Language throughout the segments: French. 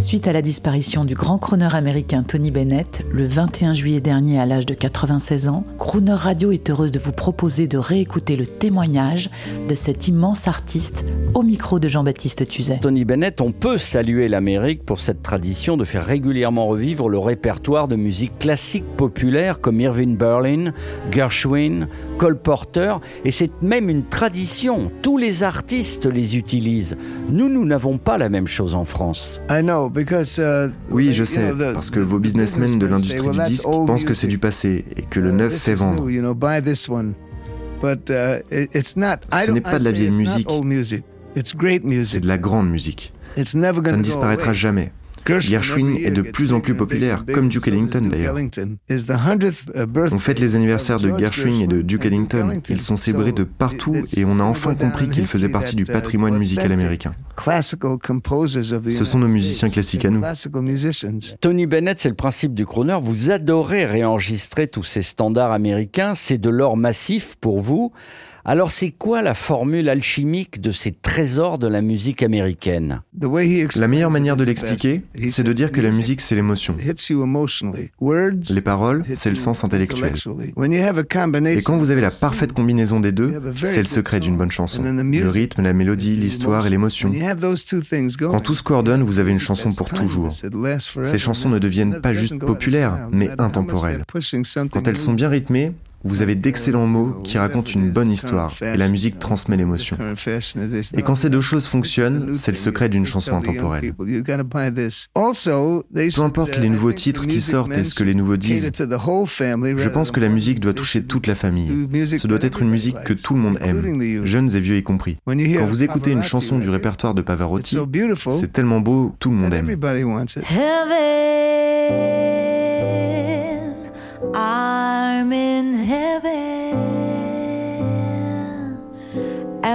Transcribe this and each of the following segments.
Suite à la disparition du grand crooner américain Tony Bennett, le 21 juillet dernier à l'âge de 96 ans, Crooner Radio est heureuse de vous proposer de réécouter le témoignage de cet immense artiste au micro de Jean-Baptiste Tuzet. Tony Bennett, on peut saluer l'Amérique pour cette tradition de faire régulièrement revivre le répertoire de musique classique populaire comme Irving Berlin, Gershwin, Cole Porter, et c'est même une tradition. Tous les artistes les utilisent. Nous, nous n'avons pas la même chose en France. Uh, oui, je sais, parce que vos businessmen de l'industrie du disque pensent que c'est du passé et que le neuf fait vendre. Uh, Ce n'est pas de la vieille musique, c'est de la grande musique. Ça ne disparaîtra jamais. Gershwin est de plus en plus populaire, comme Duke Ellington d'ailleurs. On fête les anniversaires de Gershwin et de Duke Ellington. Ils sont célébrés de partout et on a enfin compris qu'ils faisaient partie du patrimoine musical américain. Ce sont nos musiciens classiques à nous. Tony Bennett, c'est le principe du crooner. Vous adorez réenregistrer tous ces standards américains. C'est de l'or massif pour vous. Alors c'est quoi la formule alchimique de ces trésors de la musique américaine? La meilleure manière de l'expliquer, c'est de dire que la musique, c'est l'émotion. Les paroles, c'est le sens intellectuel. Et quand vous avez la parfaite combinaison des deux, c'est le secret d'une bonne chanson. Le rythme, la mélodie, l'histoire et l'émotion. Quand tout se coordonne, vous avez une chanson pour toujours. Ces chansons ne deviennent pas juste populaires, mais intemporelles. Quand elles sont bien rythmées, vous avez d'excellents mots qui racontent une bonne histoire et la musique transmet l'émotion. Et quand ces deux choses fonctionnent, c'est le secret d'une chanson intemporelle. Peu importe les nouveaux titres qui sortent et ce que les nouveaux disent, je pense que la musique doit toucher toute la famille. Ce doit être une musique que tout le monde aime, jeunes et vieux y compris. Quand vous écoutez une chanson du répertoire de Pavarotti, c'est tellement beau, tout le monde aime.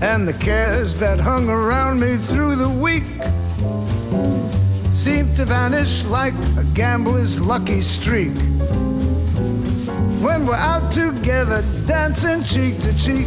and the cares that hung around me through the week seemed to vanish like a gambler's lucky streak. When we're out together, dancing cheek to cheek.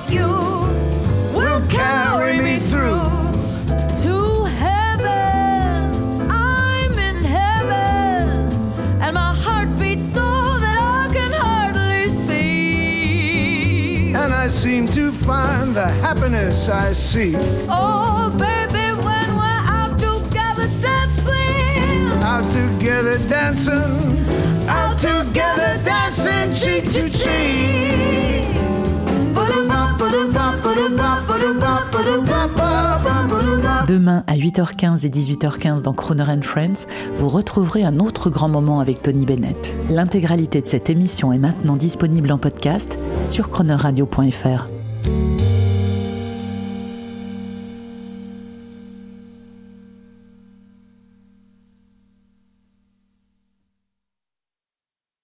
but you will carry me through to heaven. I'm in heaven, and my heart beats so that I can hardly speak. And I seem to find the happiness I seek. Oh, baby, when we're out together dancing, out together dancing, out, together dancing cheek to cheek. À 8h15 et 18h15 dans Croner and Friends, vous retrouverez un autre grand moment avec Tony Bennett. L'intégralité de cette émission est maintenant disponible en podcast sur chronoradio.fr.